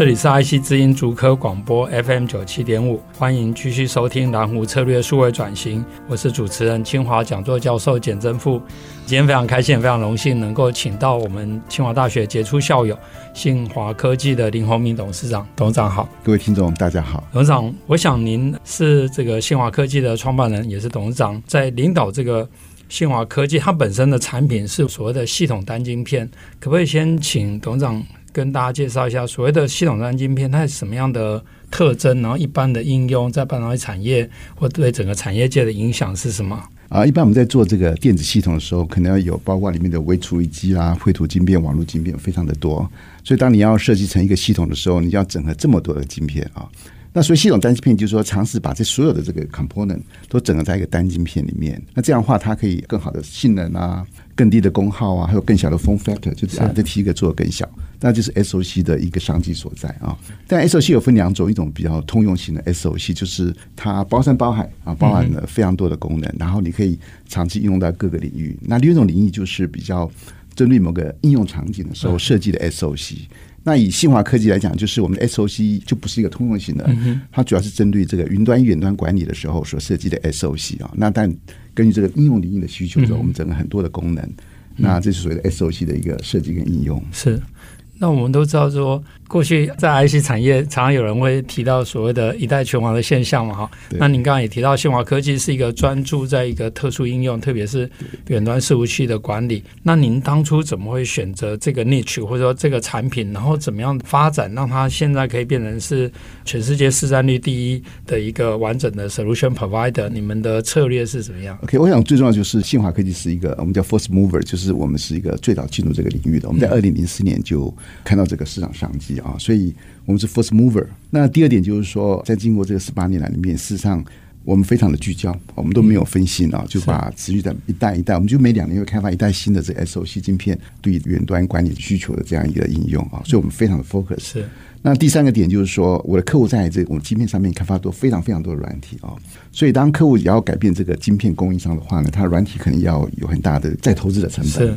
这里是 IC 之音竹科广播 FM 九七点五，欢迎继续收听蓝湖策略数位转型。我是主持人清华讲座教授简真富。今天非常开心，也非常荣幸能够请到我们清华大学杰出校友信华科技的林宏明董事长。董事长好，各位听众大家好。董事长，我想您是这个信华科技的创办人，也是董事长，在领导这个信华科技，它本身的产品是所谓的系统单晶片，可不可以先请董事长？跟大家介绍一下所谓的系统端晶片，它是什么样的特征？然后一般的应用在半导体产业或对整个产业界的影响是什么？啊，一般我们在做这个电子系统的时候，可能要有包括里面的微处理机啦、绘图晶片、网络晶片，非常的多。所以当你要设计成一个系统的时候，你要整合这么多的晶片啊。那所以系统单晶片就是说，尝试把这所有的这个 component 都整合在一个单晶片里面。那这样的话，它可以更好的性能啊。更低的功耗啊，还有更小的 form factor，就是把这体积做得更小，那就是 SOC 的一个商机所在啊。但 SOC 有分两种，一种比较通用型的 SOC，就是它包山包海啊，包含了非常多的功能，然后你可以长期应用到各个领域。那另一种领域就是比较针对某个应用场景的时候设计的 SOC。那以信华科技来讲，就是我们的 SOC 就不是一个通用型的，它主要是针对这个云端远端管理的时候所设计的 SOC 啊。那但根据这个应用领域的需求，我们整个很多的功能，那这是所谓的 SOC 的一个设计跟应用。是。那我们都知道说，过去在 IC 产业常常有人会提到所谓的一代拳王的现象嘛，哈。那您刚刚也提到，信华科技是一个专注在一个特殊应用，特别是远端伺服器的管理。那您当初怎么会选择这个 niche 或者说这个产品，然后怎么样发展，让它现在可以变成是全世界市占率第一的一个完整的 solution provider？你们的策略是怎么样？OK，我想最重要就是信华科技是一个我们叫 first mover，就是我们是一个最早进入这个领域的。我们在二零零四年就看到这个市场商机啊，所以我们是 first mover。那第二点就是说，在经过这个十八年来里面，事实上我们非常的聚焦，我们都没有分心啊，就把持续的一代一代，我们就每两年会开发一代新的这 SOC 晶片，对远端管理需求的这样一个应用啊，所以我们非常的 focus。是。那第三个点就是说，我的客户在这个我们晶片上面开发多非常非常多的软体啊，所以当客户也要改变这个晶片供应商的话呢，它的软体可能要有很大的再投资的成本。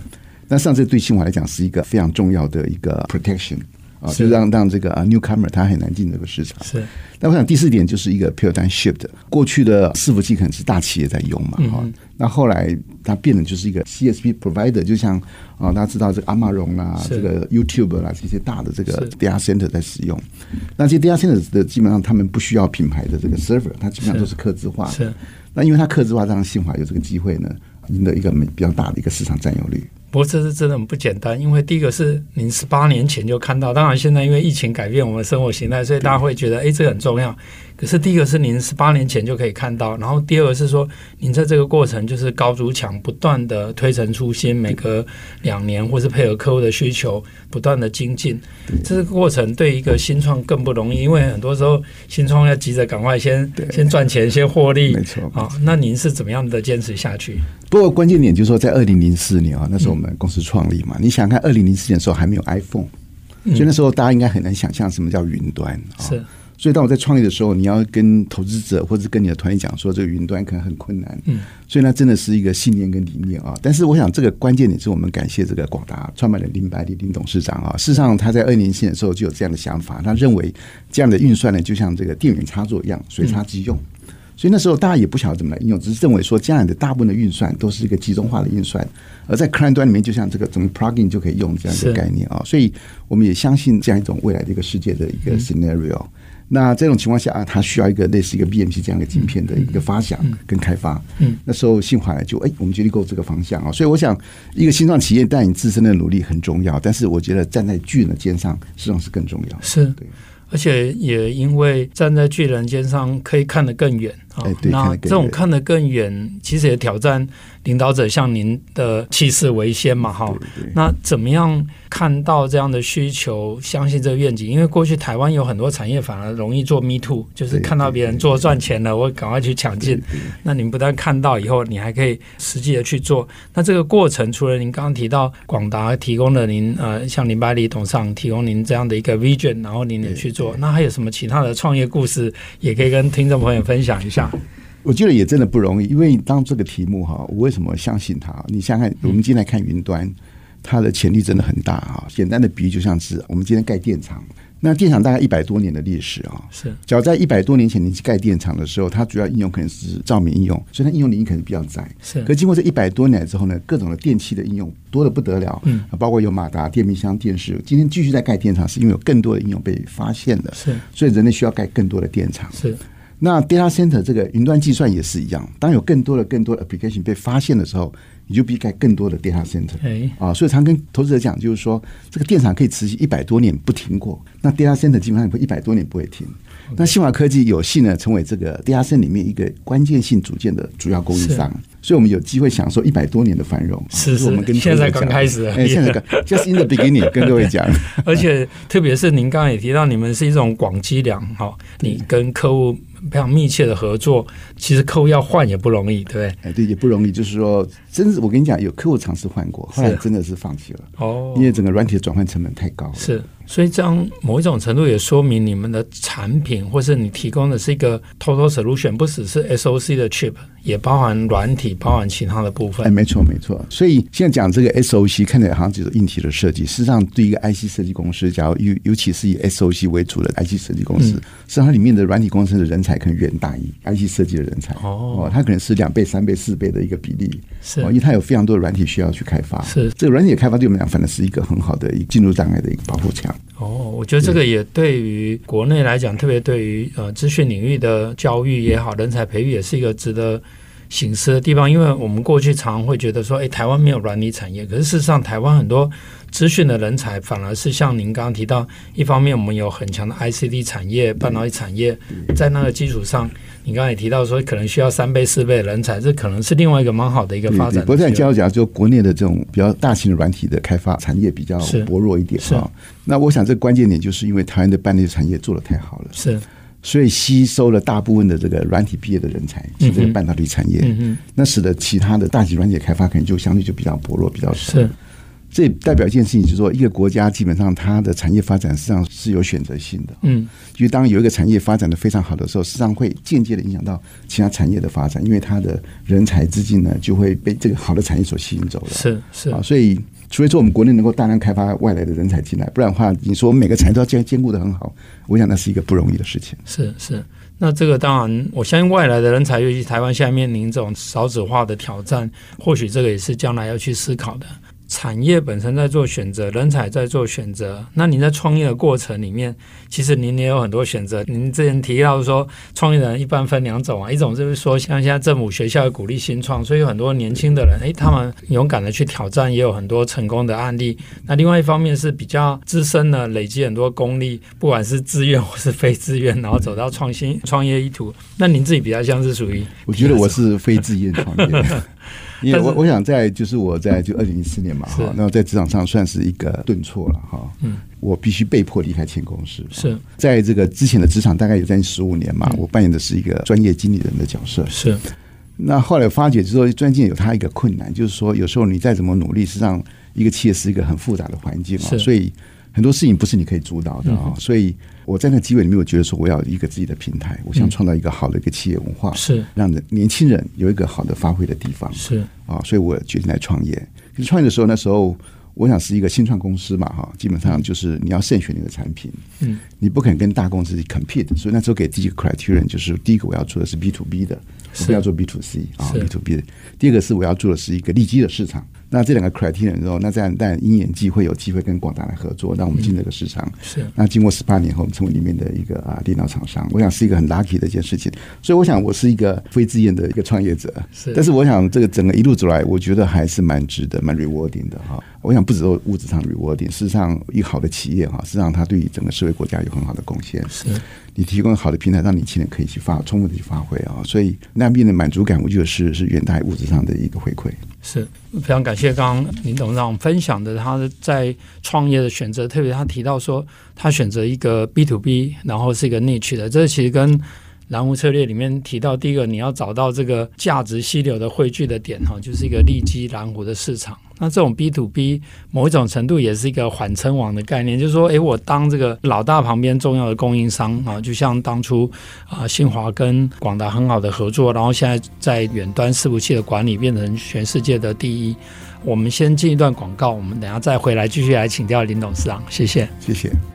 那上次对新华来讲是一个非常重要的一个 protection 啊，就让让这个啊 newcomer 他很难进这个市场。是。那我想第四点就是一个 paradigm shift，过去的伺服器可能是大企业在用嘛，哈、嗯。那后来它变成就是一个 CSP provider，就像啊大家知道这个阿玛荣啦，这个 YouTube 啦这些大的这个 data center 在使用。那这些 data center 的基本上他们不需要品牌的这个 server，它基本上都是客制化的。是。那因为它客制化，让新华有这个机会呢，赢得一个比较大的一个市场占有率。不过这是真的很不简单，因为第一个是您十八年前就看到，当然现在因为疫情改变我们生活形态，所以大家会觉得，哎，这个很重要。可是第一个是您十八年前就可以看到，然后第二个是说，您在这个过程就是高筑墙，不断的推陈出新，每隔两年或是配合客户的需求，不断的精进。这个过程对一个新创更不容易，因为很多时候新创要急着赶快先先赚钱，先获利。没错啊，那您是怎么样的坚持下去？不过关键点就是说，在二零零四年啊，那时候我们公司创立嘛，嗯、你想看二零零四年的时候还没有 iPhone，、嗯、所以那时候大家应该很难想象什么叫云端。是。所以，当我在创业的时候，你要跟投资者或者跟你的团队讲说，这个云端可能很困难。嗯，所以那真的是一个信念跟理念啊。但是，我想这个关键点是我们感谢这个广达创办人林百里林董事长啊。事实上，他在二零年的时候就有这样的想法，他认为这样的运算呢，就像这个电源插座一样，随插即用。所以那时候大家也不晓得怎么来应用，只是认为说这样的大部分的运算都是一个集中化的运算，而在 client 端里面，就像这个怎么 plugin 就可以用这样的概念啊。所以我们也相信这样一种未来的一个世界的一个 scenario。那这种情况下啊，它需要一个类似一个 BMP 这样的晶片的一个发想跟开发。嗯，那时候信华就哎，我们决定 go 这个方向啊。所以我想，一个新创企业带你自身的努力很重要，但是我觉得站在巨人的肩上实际上是更重要。是，对，而且也因为站在巨人肩上可以看得更远哦，那这种看得更远，其实也挑战领导者像您的气势为先嘛，哈。那怎么样看到这样的需求，相信这个愿景？因为过去台湾有很多产业反而容易做 me too，就是看到别人做赚钱了，我赶快去抢进。那您不但看到以后，你还可以实际的去做。那这个过程，除了您刚刚提到广达提供了您呃，像林百里董事长提供您这样的一个 vision，然后您也去做，那还有什么其他的创业故事，也可以跟听众朋友分享一下？我觉得也真的不容易，因为当这个题目哈，我为什么相信它？你想想看，我们今天来看云端，它的潜力真的很大哈。简单的比喻就像是我们今天盖电厂，那电厂大概一百多年的历史啊，是。只要在一百多年前你去盖电厂的时候，它主要应用可能是照明应用，所以它应用领域可能比较窄。是。可经过这一百多年之后呢，各种的电器的应用多的不得了，嗯，包括有马达、电冰箱、电视。今天继续在盖电厂，是因为有更多的应用被发现的，是。所以人类需要盖更多的电厂，是。那 data center 这个云端计算也是一样，当有更多的、更多的 application 被发现的时候，你就必须盖更多的 data center。哎，啊，所以常跟投资者讲，就是说这个电厂可以持续一百多年不停过，那 data center 基本上会一百多年不会停。那信华科技有幸呢，成为这个 data center 里面一个关键性组件的主要供应商，所以我们有机会享受一百多年的繁荣。是是，我们跟现在刚开始，哎，现在刚 just in the beginning，跟各位讲。而且特别是您刚刚也提到，你们是一种广积粮，哈，你跟客户。非常密切的合作，其实客户要换也不容易，对不对？哎，对，也不容易。就是说，真是我跟你讲，有客户尝试换过，后来真的是放弃了。哦，因为整个软体的转换成本太高了。是。所以这样某一种程度也说明你们的产品，或是你提供的是一个 total solution，不只是 SOC 的 chip，也包含软体，包含其他的部分。哎，没错没错。所以现在讲这个 SOC，看起来好像只是硬体的设计。实际上，对一个 IC 设计公司，假如尤尤其是以 SOC 为主的 IC 设计公司，嗯、实际上它里面的软体工程的人才可能远大于 IC 设计的人才。哦，它可能是两倍、三倍、四倍的一个比例。是，因为它有非常多的软体需要去开发。是，这个软体的开发对我们讲，反正是一个很好的一进入障碍的一个保护墙。哦，我觉得这个也对于国内来讲，特别对于呃资讯领域的教育也好，人才培育也是一个值得省思的地方。因为我们过去常常会觉得说，哎，台湾没有软体产业，可是事实上，台湾很多资讯的人才反而是像您刚刚提到，一方面我们有很强的 ICD 产业、半导体产业，在那个基础上。你刚才也提到说，可能需要三倍、四倍的人才，这可能是另外一个蛮好的一个发展。不过在交讲，就国内的这种比较大型的软体的开发产业比较薄弱一点啊。那我想，这个关键点就是因为台湾的半导体产业做得太好了，是，所以吸收了大部分的这个软体毕业的人才进这个半导体产业，嗯嗯，那使得其他的大型软体开发可能就相对就比较薄弱，比较少。是。这代表一件事情，就是说，一个国家基本上它的产业发展实际上是有选择性的。嗯，因为当有一个产业发展的非常好的时候，实际上会间接的影响到其他产业的发展，因为它的人才资金呢就会被这个好的产业所吸引走了。是是啊，所以除非说我们国内能够大量开发外来的人才进来，不然的话，你说我们每个产业都要兼兼顾的很好，我想那是一个不容易的事情。是是，那这个当然，我相信外来的人才，尤其台湾现在面临这种少子化的挑战，或许这个也是将来要去思考的。产业本身在做选择，人才在做选择。那你在创业的过程里面，其实您也有很多选择。您之前提到说，创业人一般分两种啊，一种就是说，像现在政府学校鼓励新创，所以有很多年轻的人，诶，他们勇敢的去挑战，也有很多成功的案例。那另外一方面是比较资深的，累积很多功力，不管是自愿或是非自愿，然后走到创新创业一途。那您自己比较像是属于？我觉得我是非自愿创业。因为我我想在就是我在就二零一四年嘛哈，那在职场上算是一个顿挫了哈。嗯，我必须被迫离开前公司。是，在这个之前的职场大概有将近十五年嘛，我扮演的是一个专业经理人的角色。是，那后来发觉就是说专业有它一个困难，就是说有时候你再怎么努力，实际上一个企业是一个很复杂的环境啊，所以很多事情不是你可以主导的啊，所以。我在那个机会里面，我觉得说我要一个自己的平台，我想创造一个好的一个企业文化，是让人年轻人有一个好的发挥的地方，是啊，所以我决定来创业。可是创业的时候，那时候我想是一个新创公司嘛，哈，基本上就是你要慎选你的产品，嗯，你不肯跟大公司 compete，所以那时候给第一个 criterion 就是第一个我要做的是 B to B 的，我不要做 B to C 啊，B to B 的。第二个是我要做的是一个利基的市场。那这两个 criteria 之后，那这样但鹰眼际会有机会跟广达来合作，让我们进这个市场。是。那经过十八年后，我们成为里面的一个啊电脑厂商，我想是一个很 lucky 的一件事情。所以我想我是一个非自愿的一个创业者。是。但是我想这个整个一路走来，我觉得还是蛮值得、蛮 rewarding 的哈。我想不只是物质上 rewarding，事实上一个好的企业哈，事实际上它对于整个社会国家有很好的贡献。是。你提供好的平台，让年轻人可以去发充分的去发挥啊。所以那边的满足感，我觉得是是远大于物质上的一个回馈。是非常感谢刚刚林董事长分享的他在创业的选择，特别他提到说他选择一个 B to B，然后是一个 niche 的，这其实跟蓝湖策略里面提到，第一个你要找到这个价值溪流的汇聚的点哈，就是一个利基蓝湖的市场。那这种 B to B 某一种程度也是一个缓称王的概念，就是说，诶，我当这个老大旁边重要的供应商啊，就像当初啊新华跟广达很好的合作，然后现在在远端伺服器的管理变成全世界的第一。我们先进一段广告，我们等下再回来继续来请教林董事长，谢谢，谢谢。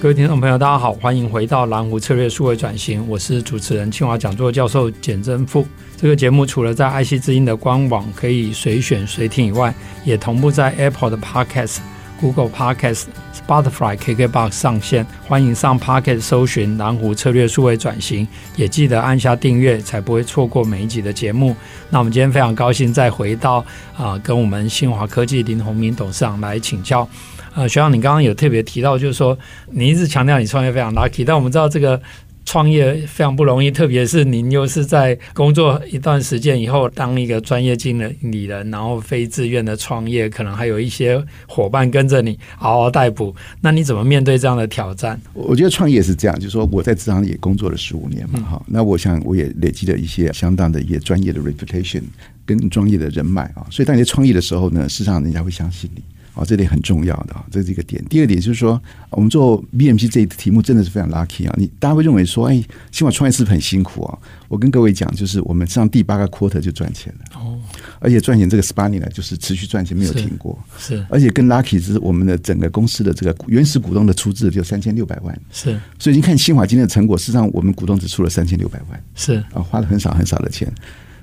各位听众朋友，大家好，欢迎回到蓝湖策略数位转型，我是主持人清华讲座教授简真富。这个节目除了在爱惜之音的官网可以随选随听以外，也同步在 Apple 的 Podcast、Google Podcast、Butterfly、KKBox 上线。欢迎上 Pocket 搜寻南湖策略数位转型，也记得按下订阅，才不会错过每一集的节目。那我们今天非常高兴再回到啊、跟我们新华科技林宏明董事长来请教。呃，学长，你刚刚有特别提到，就是说你一直强调你创业非常 lucky，但我们知道这个创业非常不容易，特别是您又是在工作一段时间以后当一个专业经理人，然后非自愿的创业，可能还有一些伙伴跟着你嗷嗷待哺，那你怎么面对这样的挑战？我觉得创业是这样，就是说我在职场也工作了十五年嘛，哈、嗯，那我想我也累积了一些相当的一些专业的 reputation 跟专业的人脉啊，所以当你在创业的时候呢，事实上人家会相信你。哦，这点很重要的啊，这是一个点。第二点就是说，我们做 BMC 这一题目真的是非常 lucky 啊！你大家会认为说，哎，新华创业是不是很辛苦啊？我跟各位讲，就是我们上第八个 quarter 就赚钱了哦，而且赚钱这个十八年来就是持续赚钱，没有停过。是，是而且更 lucky 是我们的整个公司的这个原始股东的出资就三千六百万。是，所以你看新华今天的成果，事实上我们股东只出了三千六百万。是啊，花了很少很少的钱，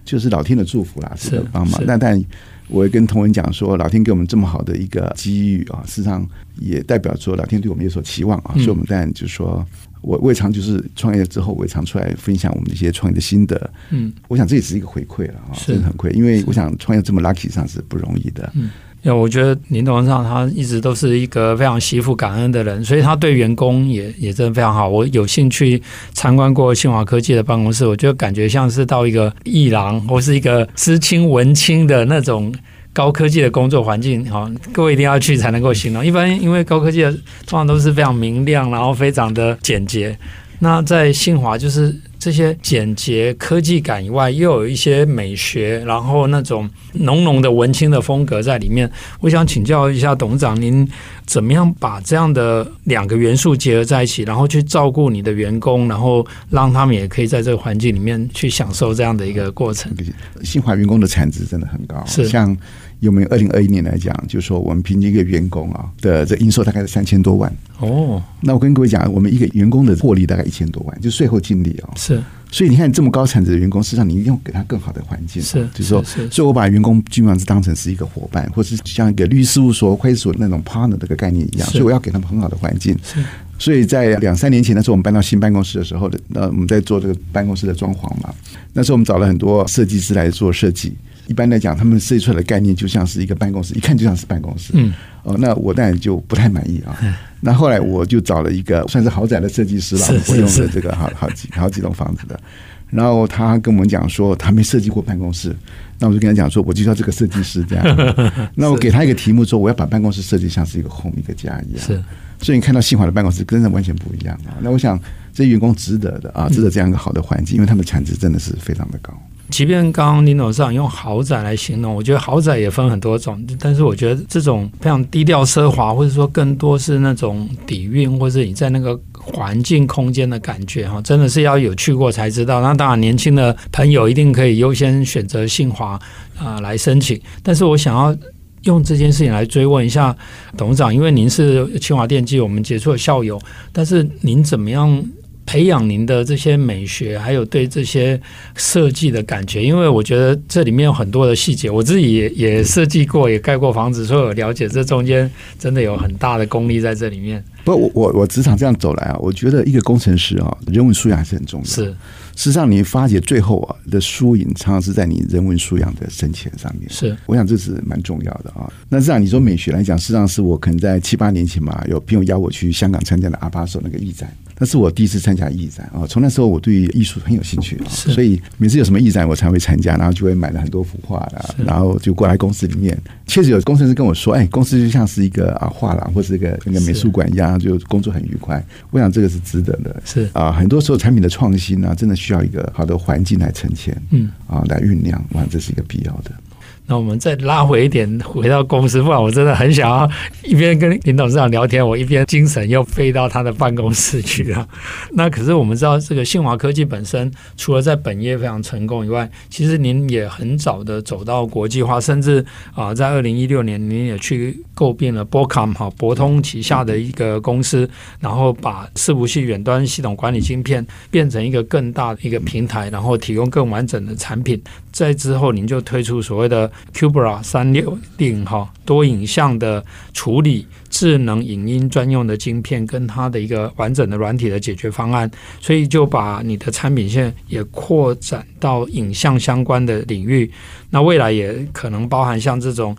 就是老天的祝福啦，是的帮忙。是但但。我也跟同仁讲说，老天给我们这么好的一个机遇啊，事实上也代表说老天对我们有所期望啊，所以我们当然就是说，我未尝就是创业之后，我也常出来分享我们的一些创业的心得。嗯，我想这也是一个回馈了啊，真的很亏，因为我想创业这么 lucky 上是不容易的。嗯。因为我觉得林董事长他一直都是一个非常惜福感恩的人，所以他对员工也也真的非常好。我有幸去参观过信华科技的办公室，我就感觉像是到一个艺廊或是一个知青文青的那种高科技的工作环境。哈，各位一定要去才能够形容。一般因为高科技的通常都是非常明亮，然后非常的简洁。那在信华就是。这些简洁科技感以外，又有一些美学，然后那种浓浓的文青的风格在里面。我想请教一下董事长，您怎么样把这样的两个元素结合在一起，然后去照顾你的员工，然后让他们也可以在这个环境里面去享受这样的一个过程？信华员工的产值真的很高，是像。有没有二零二一年来讲，就是说我们平均一个员工啊的这营收大概是三千多万哦。那我跟各位讲，我们一个员工的获利大概一千多万，就税后净利哦。是，所以你看这么高产值的员工，实际上你一定要给他更好的环境。是，就是说，所以我把员工基本上是当成是一个伙伴，或是像一个律师事务所、会计所那种 partner 这个概念一样。所以我要给他们很好的环境。是，所以在两三年前的时候，我们搬到新办公室的时候，那我们在做这个办公室的装潢嘛。那时候我们找了很多设计师来做设计。一般来讲，他们设计出来的概念就像是一个办公室，一看就像是办公室。嗯，哦，那我当然就不太满意啊。那后来我就找了一个算是豪宅的设计师了，我用了这个好好几好几栋房子的。然后他跟我们讲说，他没设计过办公室。那我就跟他讲说，我就要这个设计师这样。那我给他一个题目说，我要把办公室设计像是一个 home 一个家一样。是，所以你看到新华的办公室跟人完全不一样啊。那我想这些员工值得的啊，值得这样一个好的环境，因为他们的产值真的是非常的高。即便刚刚林董事长用豪宅来形容，我觉得豪宅也分很多种，但是我觉得这种非常低调奢华，或者说更多是那种底蕴，或者你在那个环境空间的感觉哈，真的是要有去过才知道。那当然，年轻的朋友一定可以优先选择信华啊、来申请。但是我想要用这件事情来追问一下董事长，因为您是清华电机我们杰出的校友，但是您怎么样？培养您的这些美学，还有对这些设计的感觉？因为我觉得这里面有很多的细节，我自己也也设计过，也盖过房子，所以我了解这中间真的有很大的功力在这里面。不，我我我职场这样走来啊，我觉得一个工程师啊，人文素养还是很重要。是。事实上，你发觉最后啊的输赢，常常是在你人文素养的深浅上面。是，我想这是蛮重要的啊。那这样你说美学来讲，事实上是我可能在七八年前嘛，有朋友邀我去香港参加的阿巴索那个艺展。那是我第一次参加艺展啊！从那时候我对艺术很有兴趣啊，所以每次有什么艺展我才会参加，然后就会买了很多幅画啦，然后就过来公司里面。确实有工程师跟我说：“哎，公司就像是一个啊画廊或者一个那个美术馆一样，就工作很愉快。”我想这个是值得的。是啊，很多时候产品的创新呢，真的需要一个好的环境来呈现，嗯啊，来酝酿。我想这是一个必要的。那我们再拉回一点，回到公司，不然我真的很想要一边跟林董事长聊天，我一边精神又飞到他的办公室去了。那可是我们知道，这个信华科技本身除了在本业非常成功以外，其实您也很早的走到国际化，甚至啊，在二零一六年您也去购并了 b o c o m 哈博通旗下的一个公司，然后把伺服器远端系统管理晶片变成一个更大的一个平台，然后提供更完整的产品。在之后，您就推出所谓的 Cubra 三六零哈多影像的处理智能影音专用的晶片，跟它的一个完整的软体的解决方案，所以就把你的产品线也扩展到影像相关的领域。那未来也可能包含像这种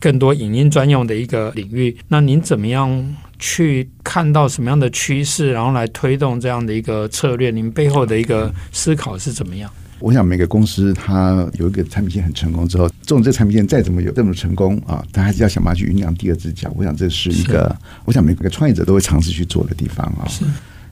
更多影音专用的一个领域。那您怎么样去看到什么样的趋势，然后来推动这样的一个策略？您背后的一个思考是怎么样？我想每个公司它有一个产品线很成功之后，这种这个产品线再怎么有这么成功啊，它还是要想办法去酝酿第二只脚。我想这是一个，我想每个创业者都会尝试去做的地方啊。是，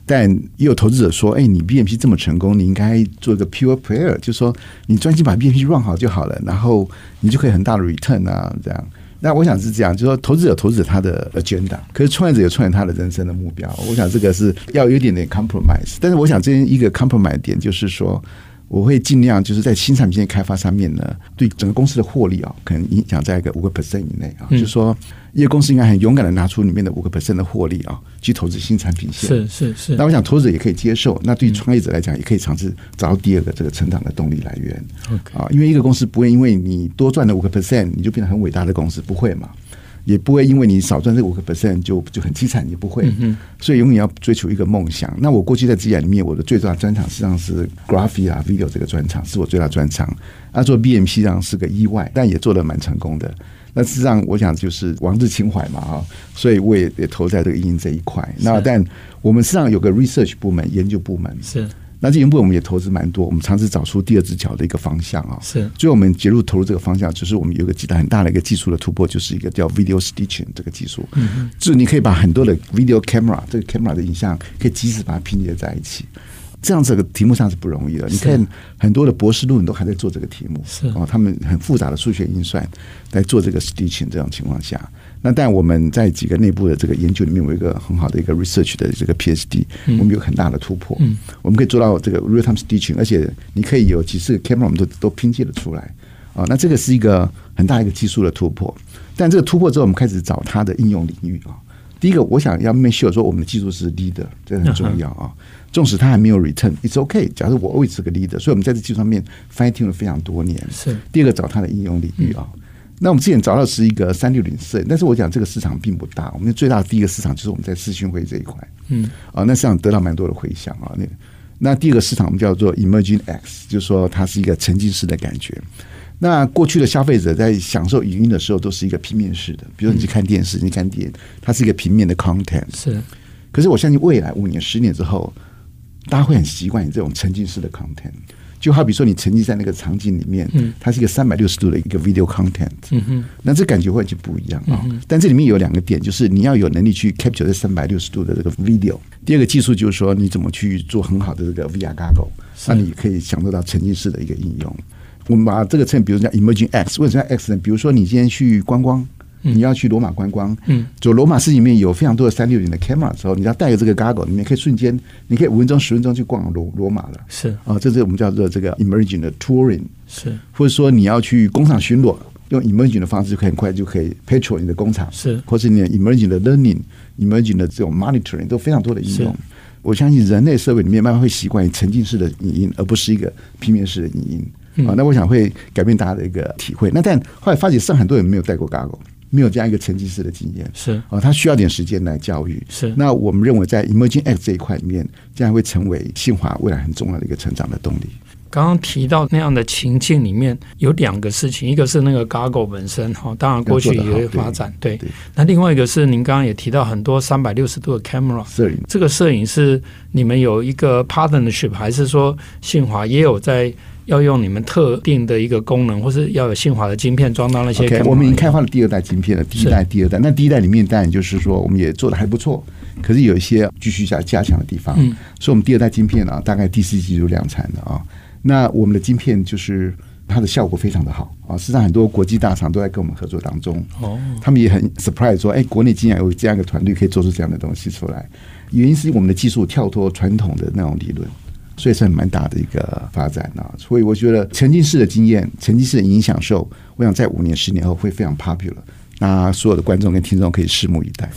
但也有投资者说，哎，你 BMP 这么成功，你应该做一个 pure player，就是说你专心把 BMP run 好就好了，然后你就可以很大的 return 啊，这样。那我想是这样，就是说投资者投资者他的 agenda，可是创业者有创业他的人生的目标。我想这个是要有一点点 compromise，但是我想这一个 compromise 点就是说。我会尽量就是在新产品线开发上面呢，对整个公司的获利啊，可能影响在一个五个 percent 以内啊。嗯、就是说，一个公司应该很勇敢的拿出里面的五个 percent 的获利啊，去投资新产品线。是是是。那我想投资者也可以接受。那对于创业者来讲，也可以尝试找到第二个这个成长的动力来源。啊，因为一个公司不会因为你多赚了五个 percent，你就变得很伟大的公司，不会嘛。也不会因为你少赚这五个 percent 就就很凄惨，也不会。所以永远要追求一个梦想。那我过去在职业里面，我的最大专长实际上是 graphic 啊 video 这个专长是我最大专长。啊，做 BMP 上是个意外，但也做的蛮成功的。那事实上，我想就是王子情怀嘛，哈，所以我也也投在这个影音这一块。那但我们实际上有个 research 部门，研究部门是。那这一步我们也投资蛮多，我们尝试找出第二只脚的一个方向啊。是，所以我们结入投入这个方向，就是我们有一个极大很大的一个技术的突破，就是一个叫 video stitching 这个技术。嗯嗯，就是你可以把很多的 video camera 这个 camera 的影像，可以及时把它拼接在一起。这样子的题目上是不容易的。你看很多的博士论文都还在做这个题目，是啊，他们很复杂的数学运算来做这个 stitching 这种情况下。那但我们在几个内部的这个研究里面，有一个很好的一个 research 的这个 PhD，我们有很大的突破。嗯，我们可以做到这个 real time stitching，而且你可以有几十个 camera，我们都都拼接的出来啊。那这个是一个很大一个技术的突破。但这个突破之后，我们开始找它的应用领域啊。第一个，我想要 make sure 说我们的技术是 leader，这个很重要啊。纵使它还没有 return，it's okay。假如我 always 是个 leader，所以我们在这技术上面 fighting 了非常多年。是。第二个，找它的应用领域啊。那我们之前找到是一个三六零摄影，但是我讲这个市场并不大。我们最大的第一个市场就是我们在视讯会这一块，嗯，啊，那市场得到蛮多的回响啊。那那第二个市场我们叫做 Emerging X，就是说它是一个沉浸式的感觉。那过去的消费者在享受影音的时候都是一个平面式的，比如你去看电视，你看电影，它是一个平面的 content。是，可是我相信未来五年、十年之后，大家会很习惯你这种沉浸式的 content。就好比说，你沉浸在那个场景里面，它是一个三百六十度的一个 video content，嗯哼，那这感觉会就不一样啊。但这里面有两个点，就是你要有能力去 capture 这三百六十度的这个 video。第二个技术就是说，你怎么去做很好的这个 VR goggle，那你可以享受到沉浸式的一个应用。我们把这个称，比如说叫 emerging X，为什么叫 X 呢？比如说你今天去观光。你要去罗马观光，嗯，就罗马市里面有非常多的三六零的 camera 的时候，你要带着这个 goggle，里面可以瞬间，你可以五分钟、十分钟去逛罗罗马了。是啊，这是我们叫做这个 emerging 的 touring。是，或者说你要去工厂巡逻，用 emerging 的方式，就可以很快就可以 patrol 你的工厂。是，或是你 emerging 的 learning、emerging 的这种 monitoring 都非常多的应用。我相信人类社会里面慢慢会习惯于沉浸式的影音，而不是一个平面式的影音。啊，那我想会改变大家的一个体会。那但后来发觉，上很多人没有戴过 Goggle，没有这样一个沉浸式的经验。是啊，他需要点时间来教育。是。那我们认为，在 Emerging X 这一块里面，将会成为信华未来很重要的一个成长的动力。刚刚提到那样的情境里面有两个事情，一个是那个 gaggle 本身哈，当然过去也有发展，对，对。那另外一个是您刚刚也提到很多三百六十度的 camera 摄影，这个摄影是你们有一个 partnership，还是说信华也有在？要用你们特定的一个功能，或是要有信华的晶片装到那些。我们已经开发了第二代晶片了，第一代、第二代。那第一代里面当然就是说，我们也做的还不错，可是有一些继续加加强的地方。嗯，所以我们第二代晶片啊，大概第四季就量产了啊。那我们的晶片就是它的效果非常的好啊。实际上，很多国际大厂都在跟我们合作当中。哦，他们也很 surprise 说，哎，国内竟然有这样一个团队可以做出这样的东西出来。原因是我们的技术跳脱传统的那种理论。所以是很蛮大的一个发展啊，所以我觉得沉浸式的经验、沉浸式的影响受，我想在五年、十年后会非常 popular。那所有的观众跟听众可以拭目以待，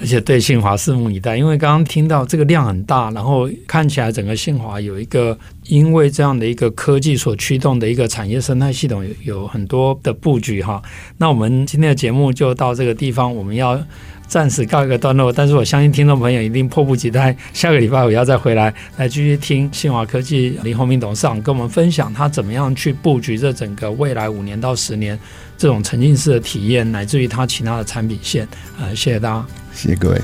而且对信华拭目以待，因为刚刚听到这个量很大，然后看起来整个信华有一个因为这样的一个科技所驱动的一个产业生态系统有有很多的布局哈。那我们今天的节目就到这个地方，我们要。暂时告一个段落，但是我相信听众朋友一定迫不及待，下个礼拜我要再回来来继续听信华科技林宏明董事长跟我们分享他怎么样去布局这整个未来五年到十年这种沉浸式的体验，乃至于他其他的产品线。呃，谢谢大家，谢谢各位。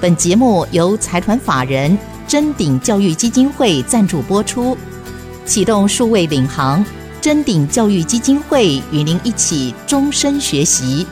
本节目由财团法人臻鼎教育基金会赞助播出，启动数位领航。臻鼎教育基金会与您一起终身学习。